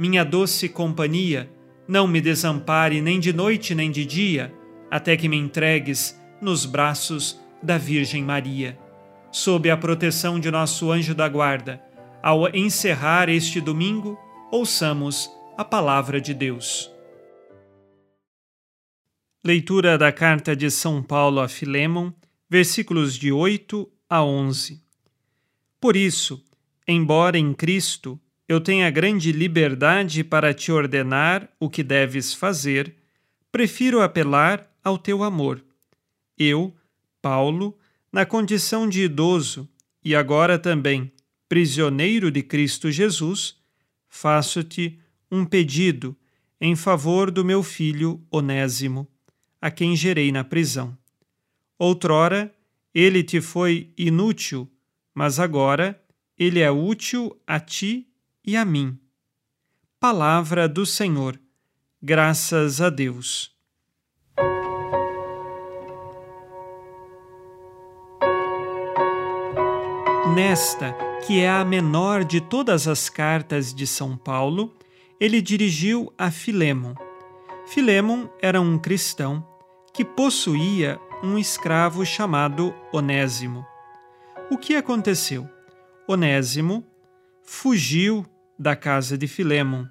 minha doce companhia, não me desampare nem de noite nem de dia, até que me entregues nos braços da Virgem Maria. Sob a proteção de nosso anjo da guarda, ao encerrar este domingo, ouçamos a palavra de Deus. Leitura da carta de São Paulo a Filemon, versículos de 8 a 11. Por isso, embora em Cristo eu tenha grande liberdade para te ordenar o que deves fazer, prefiro apelar ao teu amor. Eu, Paulo, na condição de idoso e agora também prisioneiro de Cristo Jesus, faço-te um pedido em favor do meu filho Onésimo, a quem gerei na prisão. Outrora, ele te foi inútil, mas agora ele é útil a ti e a mim. Palavra do Senhor. Graças a Deus. Nesta, que é a menor de todas as cartas de São Paulo, ele dirigiu a Filemon. Filemon era um cristão que possuía um escravo chamado Onésimo. O que aconteceu? Onésimo fugiu da casa de Filemon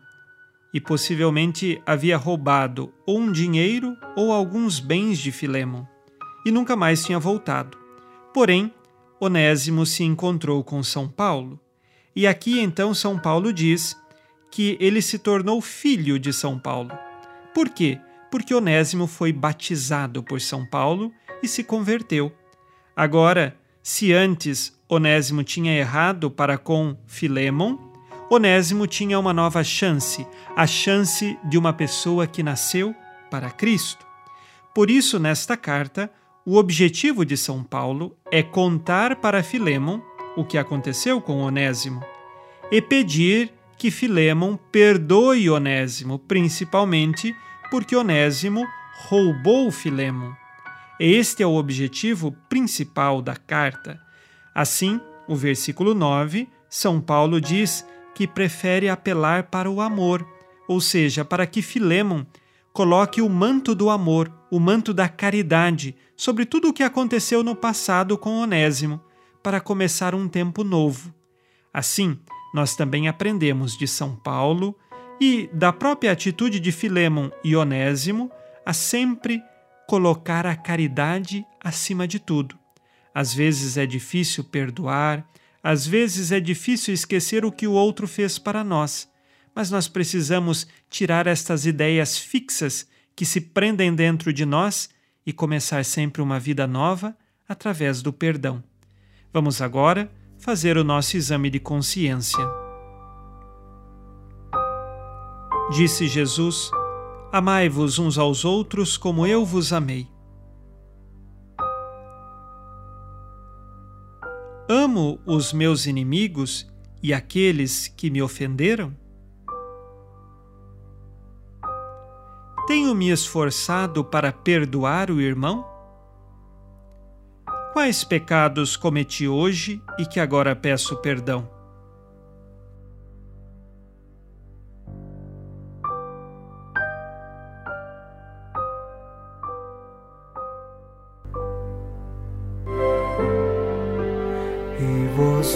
e possivelmente havia roubado ou um dinheiro ou alguns bens de Filemon e nunca mais tinha voltado. Porém, Onésimo se encontrou com São Paulo e aqui então São Paulo diz que ele se tornou filho de São Paulo. Por quê? Porque Onésimo foi batizado por São Paulo e se converteu. Agora, se antes Onésimo tinha errado para com Filemon, Onésimo tinha uma nova chance, a chance de uma pessoa que nasceu para Cristo. Por isso, nesta carta, o objetivo de São Paulo é contar para Filemon o que aconteceu com Onésimo e pedir que Filemon perdoe Onésimo, principalmente porque Onésimo roubou Filemon. Este é o objetivo principal da carta Assim, o versículo 9, São Paulo diz que prefere apelar para o amor, ou seja, para que Filemon coloque o manto do amor, o manto da caridade, sobre tudo o que aconteceu no passado com Onésimo, para começar um tempo novo. Assim, nós também aprendemos de São Paulo e da própria atitude de Filemon e Onésimo a sempre colocar a caridade acima de tudo. Às vezes é difícil perdoar, às vezes é difícil esquecer o que o outro fez para nós, mas nós precisamos tirar estas ideias fixas que se prendem dentro de nós e começar sempre uma vida nova através do perdão. Vamos agora fazer o nosso exame de consciência. Disse Jesus: Amai-vos uns aos outros como eu vos amei. Amo os meus inimigos e aqueles que me ofenderam? tenho me esforçado para perdoar o irmão? Quais pecados cometi hoje e que agora peço perdão?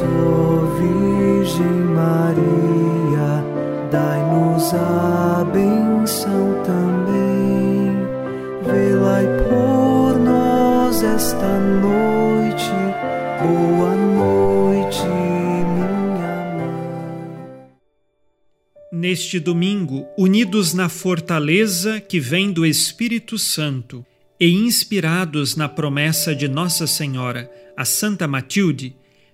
Ó Virgem Maria, dai-nos a benção também. Por nós esta noite. Boa noite, minha mãe. Neste domingo, unidos na fortaleza que vem do Espírito Santo e inspirados na promessa de Nossa Senhora, a Santa Matilde,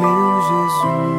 meu Jesus.